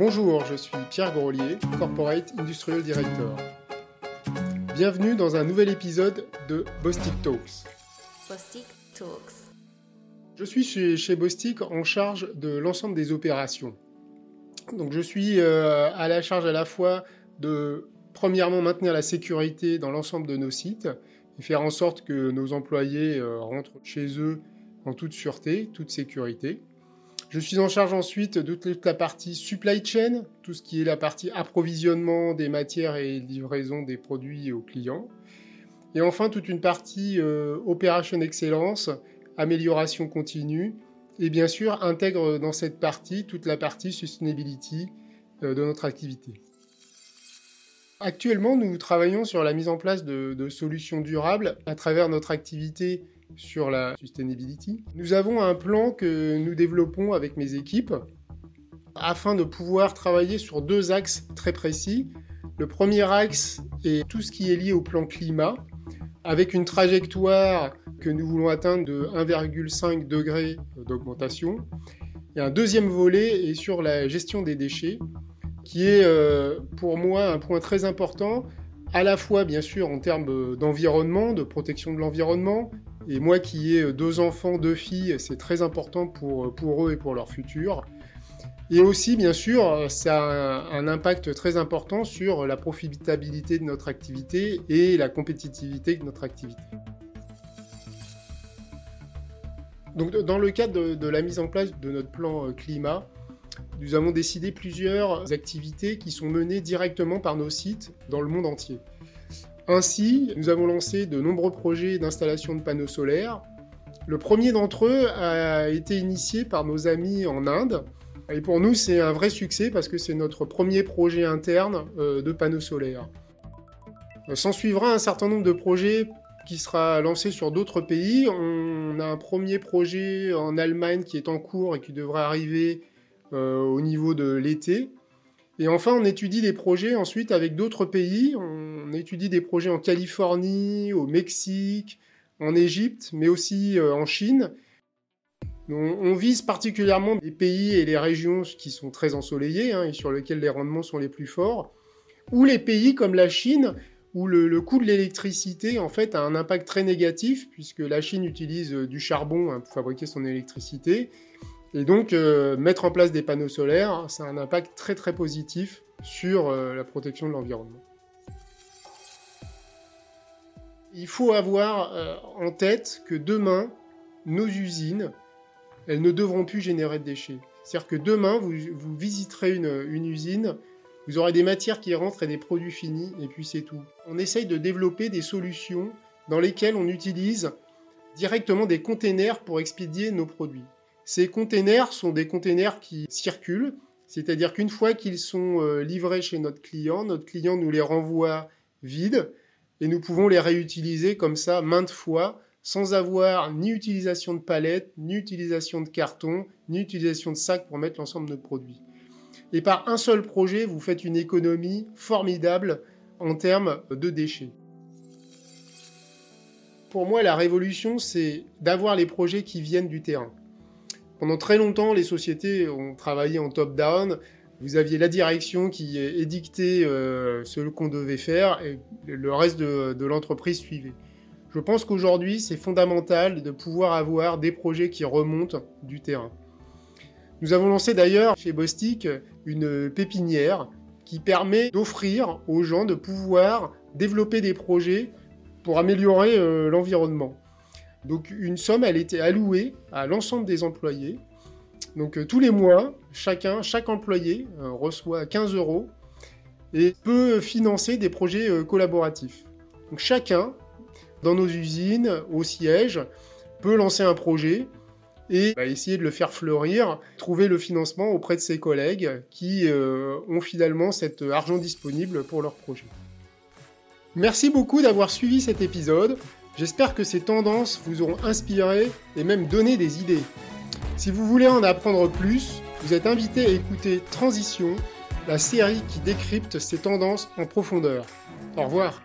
Bonjour, je suis Pierre Grolier, Corporate Industrial Director. Bienvenue dans un nouvel épisode de Bostik Talks. Bostik Talks. Je suis chez, chez Bostik en charge de l'ensemble des opérations. Donc je suis euh, à la charge à la fois de, premièrement, maintenir la sécurité dans l'ensemble de nos sites et faire en sorte que nos employés euh, rentrent chez eux en toute sûreté, toute sécurité. Je suis en charge ensuite de toute la partie supply chain, tout ce qui est la partie approvisionnement des matières et livraison des produits aux clients. Et enfin, toute une partie euh, opération excellence, amélioration continue, et bien sûr intègre dans cette partie toute la partie sustainability euh, de notre activité. Actuellement, nous travaillons sur la mise en place de, de solutions durables à travers notre activité sur la sustainability. Nous avons un plan que nous développons avec mes équipes afin de pouvoir travailler sur deux axes très précis. Le premier axe est tout ce qui est lié au plan climat, avec une trajectoire que nous voulons atteindre de 1,5 degré d'augmentation. Et un deuxième volet est sur la gestion des déchets, qui est euh, pour moi un point très important, à la fois bien sûr en termes d'environnement, de protection de l'environnement, et moi qui ai deux enfants, deux filles, c'est très important pour, pour eux et pour leur futur. Et aussi, bien sûr, ça a un, impact très important sur la profitabilité de notre activité et la compétitivité de notre activité. Donc, dans le cadre de, la mise en place de notre plan euh, climat, nous avons décidé plusieurs activités qui sont menées directement par nos sites dans le monde entier. Ainsi, nous avons lancé de nombreux projets d'installation de panneaux solaires. Le premier d'entre eux a été initié par nos amis en Inde. Et pour nous, c'est un vrai succès parce que c'est notre premier projet interne euh, de panneaux solaires. S'en suivra un certain nombre de projets qui sera lancé sur d'autres pays. On a un premier projet en Allemagne qui est en cours et qui devrait arriver au niveau de l'été. Et enfin, on étudie des projets ensuite avec d'autres pays. On étudie des projets en Californie, au Mexique, en Égypte, mais aussi euh, en Chine. On, vise particulièrement les pays et les régions qui sont très ensoleillés hein, et sur lesquels les rendements sont les plus forts, ou les pays comme la Chine où le, coût de l'électricité en fait a un impact très négatif puisque la Chine utilise euh, du charbon hein, pour fabriquer son électricité et donc, euh, mettre en place des panneaux solaires, ça a un impact très très positif sur euh, la protection de l'environnement. Il faut avoir euh, en tête que demain, nos usines, elles ne devront plus générer de déchets. C'est-à-dire que demain, vous, visiterez une, une, usine, vous aurez des matières qui rentrent et des produits finis, et puis c'est tout. On essaye de développer des solutions dans lesquelles on utilise directement des containers pour expédier nos produits. Ces containers sont des containers qui circulent, c'est-à-dire qu'une fois qu'ils sont euh, livrés chez notre client, notre client nous les renvoie vides et nous pouvons les réutiliser comme ça maintes fois sans avoir ni utilisation de palettes, ni utilisation de carton, ni utilisation de sacs pour mettre l'ensemble de nos produits. Et par un seul projet, vous faites une économie formidable en termes de déchets. Pour moi, la révolution, c'est d'avoir les projets qui viennent du terrain. Pendant très longtemps, les sociétés ont travaillé en top-down. Vous aviez la direction qui édictait euh, ce qu'on devait faire et le reste de, l'entreprise suivait. Je pense qu'aujourd'hui, c'est fondamental de pouvoir avoir des projets qui remontent du terrain. Nous avons lancé d'ailleurs chez Bostik une pépinière qui permet d'offrir aux gens de pouvoir développer des projets pour améliorer euh, l'environnement. Donc une somme, elle était allouée à l'ensemble des employés. Donc euh, tous les mois, chacun, chaque employé euh, reçoit 15 euros et peut financer des projets euh, collaboratifs. Donc chacun, dans nos usines, au siège, peut lancer un projet et bah, essayer de le faire fleurir, trouver le financement auprès de ses collègues qui ont finalement cet argent disponible pour leur projet. Merci beaucoup d'avoir suivi cet épisode. J'espère que ces tendances vous auront inspiré et même donné des idées. Si vous voulez en apprendre plus, vous êtes invité à écouter Transition, la série qui décrypte ces tendances en profondeur. Au revoir